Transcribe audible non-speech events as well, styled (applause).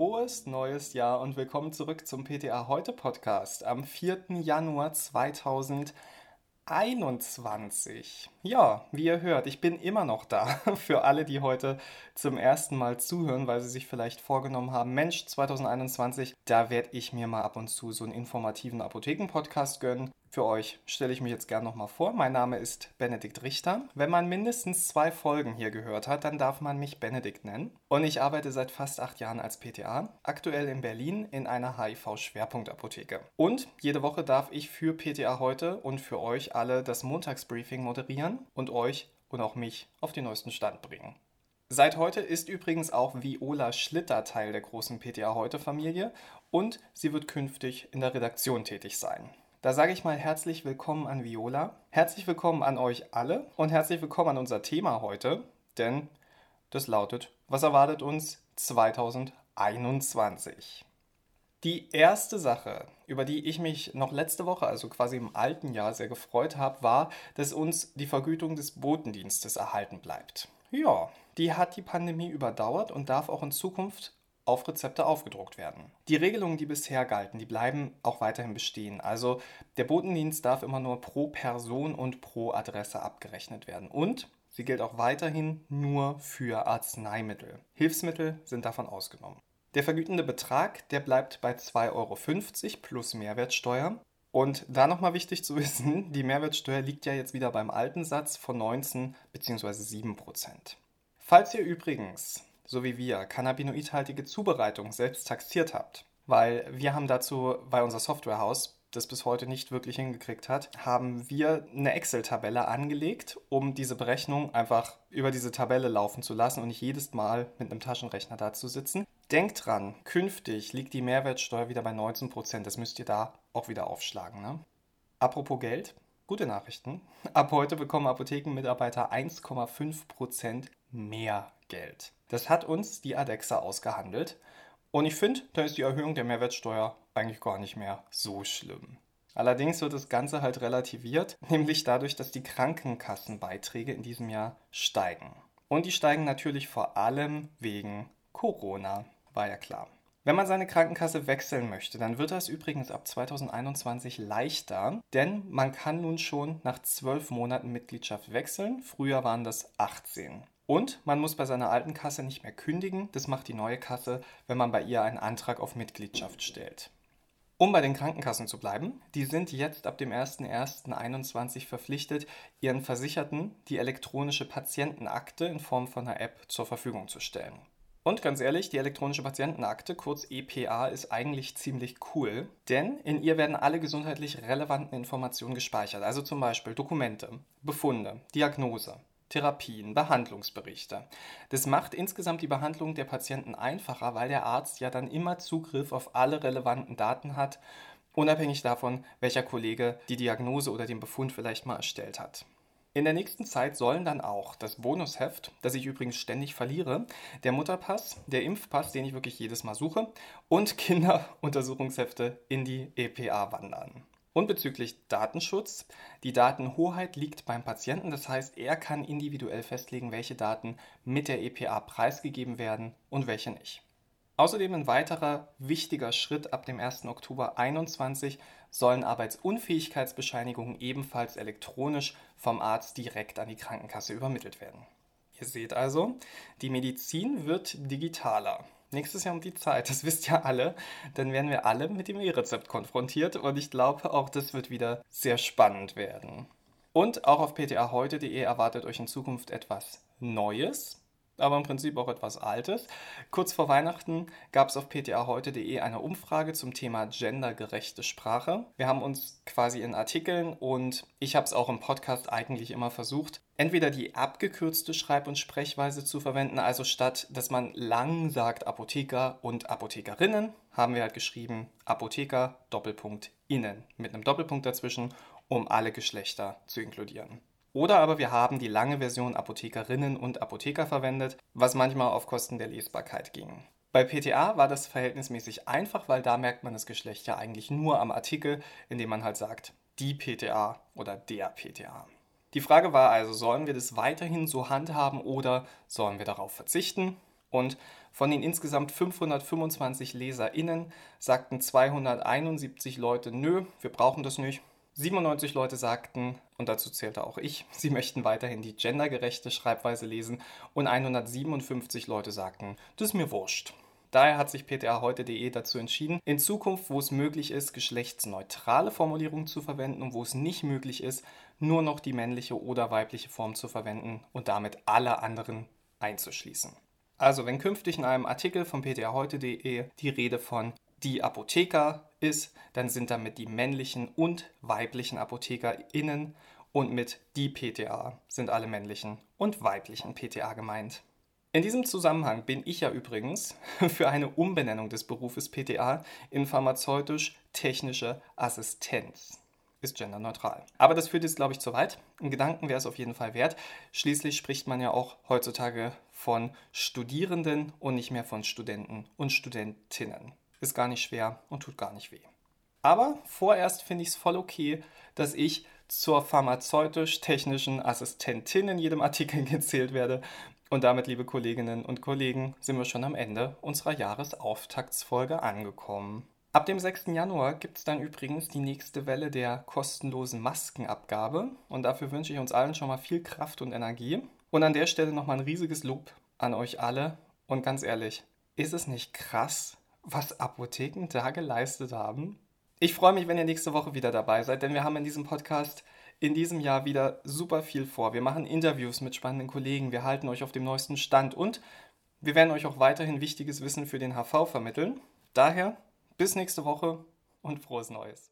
frohes neues Jahr und willkommen zurück zum PTA Heute Podcast am 4. Januar 2021. Ja, wie ihr hört, ich bin immer noch da (laughs) für alle, die heute zum ersten Mal zuhören, weil sie sich vielleicht vorgenommen haben, Mensch, 2021, da werde ich mir mal ab und zu so einen informativen Apotheken-Podcast gönnen. Für euch stelle ich mich jetzt gerne nochmal vor. Mein Name ist Benedikt Richter. Wenn man mindestens zwei Folgen hier gehört hat, dann darf man mich Benedikt nennen. Und ich arbeite seit fast acht Jahren als PTA, aktuell in Berlin in einer HIV-Schwerpunktapotheke. Und jede Woche darf ich für PTA heute und für euch alle das Montagsbriefing moderieren und euch und auch mich auf den neuesten Stand bringen. Seit heute ist übrigens auch Viola Schlitter Teil der großen PTA Heute Familie und sie wird künftig in der Redaktion tätig sein. Da sage ich mal herzlich willkommen an Viola, herzlich willkommen an euch alle und herzlich willkommen an unser Thema heute, denn das lautet, was erwartet uns 2021? Die erste Sache, über die ich mich noch letzte Woche, also quasi im alten Jahr, sehr gefreut habe, war, dass uns die Vergütung des Botendienstes erhalten bleibt. Ja, die hat die Pandemie überdauert und darf auch in Zukunft auf Rezepte aufgedruckt werden. Die Regelungen, die bisher galten, die bleiben auch weiterhin bestehen. Also der Botendienst darf immer nur pro Person und pro Adresse abgerechnet werden. Und sie gilt auch weiterhin nur für Arzneimittel. Hilfsmittel sind davon ausgenommen. Der vergütende Betrag, der bleibt bei 2,50 Euro plus Mehrwertsteuer. Und da nochmal wichtig zu (laughs) wissen, die Mehrwertsteuer liegt ja jetzt wieder beim alten Satz von 19 bzw. 7 Prozent. Falls ihr übrigens so wie wir, cannabinoidhaltige Zubereitung selbst taxiert habt. Weil wir haben dazu, weil unser Softwarehaus das bis heute nicht wirklich hingekriegt hat, haben wir eine Excel-Tabelle angelegt, um diese Berechnung einfach über diese Tabelle laufen zu lassen und nicht jedes Mal mit einem Taschenrechner da zu sitzen. Denkt dran, künftig liegt die Mehrwertsteuer wieder bei 19%. Das müsst ihr da auch wieder aufschlagen. Ne? Apropos Geld, gute Nachrichten. Ab heute bekommen Apothekenmitarbeiter 1,5% mehr Geld. Das hat uns die ADEXA ausgehandelt. Und ich finde, da ist die Erhöhung der Mehrwertsteuer eigentlich gar nicht mehr so schlimm. Allerdings wird das Ganze halt relativiert, (laughs) nämlich dadurch, dass die Krankenkassenbeiträge in diesem Jahr steigen. Und die steigen natürlich vor allem wegen Corona, war ja klar. Wenn man seine Krankenkasse wechseln möchte, dann wird das übrigens ab 2021 leichter, denn man kann nun schon nach zwölf Monaten Mitgliedschaft wechseln. Früher waren das 18. Und man muss bei seiner alten Kasse nicht mehr kündigen. Das macht die neue Kasse, wenn man bei ihr einen Antrag auf Mitgliedschaft stellt. Um bei den Krankenkassen zu bleiben, die sind jetzt ab dem 01.01.2021 verpflichtet, ihren Versicherten die elektronische Patientenakte in Form von einer App zur Verfügung zu stellen. Und ganz ehrlich, die elektronische Patientenakte, kurz EPA, ist eigentlich ziemlich cool, denn in ihr werden alle gesundheitlich relevanten Informationen gespeichert, also zum Beispiel Dokumente, Befunde, Diagnose, Therapien, Behandlungsberichte. Das macht insgesamt die Behandlung der Patienten einfacher, weil der Arzt ja dann immer Zugriff auf alle relevanten Daten hat, unabhängig davon, welcher Kollege die Diagnose oder den Befund vielleicht mal erstellt hat. In der nächsten Zeit sollen dann auch das Bonusheft, das ich übrigens ständig verliere, der Mutterpass, der Impfpass, den ich wirklich jedes Mal suche, und Kinderuntersuchungshefte in die EPA wandern. Und bezüglich Datenschutz, die Datenhoheit liegt beim Patienten, das heißt, er kann individuell festlegen, welche Daten mit der EPA preisgegeben werden und welche nicht. Außerdem ein weiterer wichtiger Schritt ab dem 1. Oktober 2021 sollen Arbeitsunfähigkeitsbescheinigungen ebenfalls elektronisch vom Arzt direkt an die Krankenkasse übermittelt werden. Ihr seht also, die Medizin wird digitaler nächstes Jahr um die Zeit, das (laughs) wisst ja alle, dann werden wir alle mit dem E-Rezept konfrontiert und ich glaube, auch das wird wieder sehr spannend werden. Und auch auf ptaheute.de erwartet euch in Zukunft etwas Neues aber im Prinzip auch etwas Altes. Kurz vor Weihnachten gab es auf ptaheute.de eine Umfrage zum Thema gendergerechte Sprache. Wir haben uns quasi in Artikeln und ich habe es auch im Podcast eigentlich immer versucht, entweder die abgekürzte Schreib- und Sprechweise zu verwenden, also statt dass man lang sagt Apotheker und Apothekerinnen, haben wir halt geschrieben Apotheker Doppelpunkt innen mit einem Doppelpunkt dazwischen, um alle Geschlechter zu inkludieren. Oder aber wir haben die lange Version Apothekerinnen und Apotheker verwendet, was manchmal auf Kosten der Lesbarkeit ging. Bei PTA war das verhältnismäßig einfach, weil da merkt man das Geschlecht ja eigentlich nur am Artikel, indem man halt sagt, die PTA oder der PTA. Die Frage war also, sollen wir das weiterhin so handhaben oder sollen wir darauf verzichten? Und Von den insgesamt 525 LeserInnen sagten 271 Leute, nö, wir brauchen das nicht. 97 Leute sagten, und dazu zählte auch ich, (laughs) sie möchten weiterhin die gendergerechte Schreibweise lesen und 157 Leute sagten, das ist mir wurscht. Daher hat sich ptaheute.de dazu entschieden, in Zukunft, wo es möglich ist, geschlechtsneutrale Formulierungen zu verwenden und wo es nicht möglich ist, nur noch die männliche oder weibliche Form zu verwenden und damit alle anderen einzuschließen. Also, wenn künftig in einem Artikel von ptaheute.de die Rede von die Apotheker ist, dann sind damit die männlichen und weiblichen ApothekerInnen und mit die PTA sind alle männlichen und weiblichen PTA gemeint. In diesem Zusammenhang bin ich ja übrigens (laughs) für eine Umbenennung des Berufes PTA in pharmazeutisch-technische Assistenz. Ist genderneutral. Aber das führt jetzt, glaube ich, zu weit. Ein Gedanken wäre es auf jeden Fall wert. Schließlich spricht man ja auch heutzutage von Studierenden und nicht mehr von Studenten und Studentinnen. Ist gar nicht schwer und tut gar nicht weh. Aber vorerst finde ich es voll okay, dass ich zur pharmazeutisch-technischen Assistentin in jedem Artikel (laughs) gezählt werde. Und damit, liebe Kolleginnen und Kollegen, sind wir schon am Ende unserer Jahresauftaktsfolge angekommen. Ab dem 6. Januar gibt es dann übrigens die nächste Welle der kostenlosen Maskenabgabe. Und dafür wünsche ich uns allen schon mal viel Kraft und Energie. Und an der Stelle nochmal ein riesiges Lob an euch alle. Und ganz ehrlich, ist es nicht krass, was Apotheken da geleistet haben? Ich freue mich, wenn ihr nächste Woche wieder dabei seid, denn wir haben in diesem Podcast in diesem Jahr wieder super viel vor. Wir machen Interviews mit spannenden Kollegen, wir halten euch auf dem neuesten Stand und wir werden euch auch weiterhin wichtiges Wissen für den HV vermitteln. Daher bis nächste Woche und frohes Neues.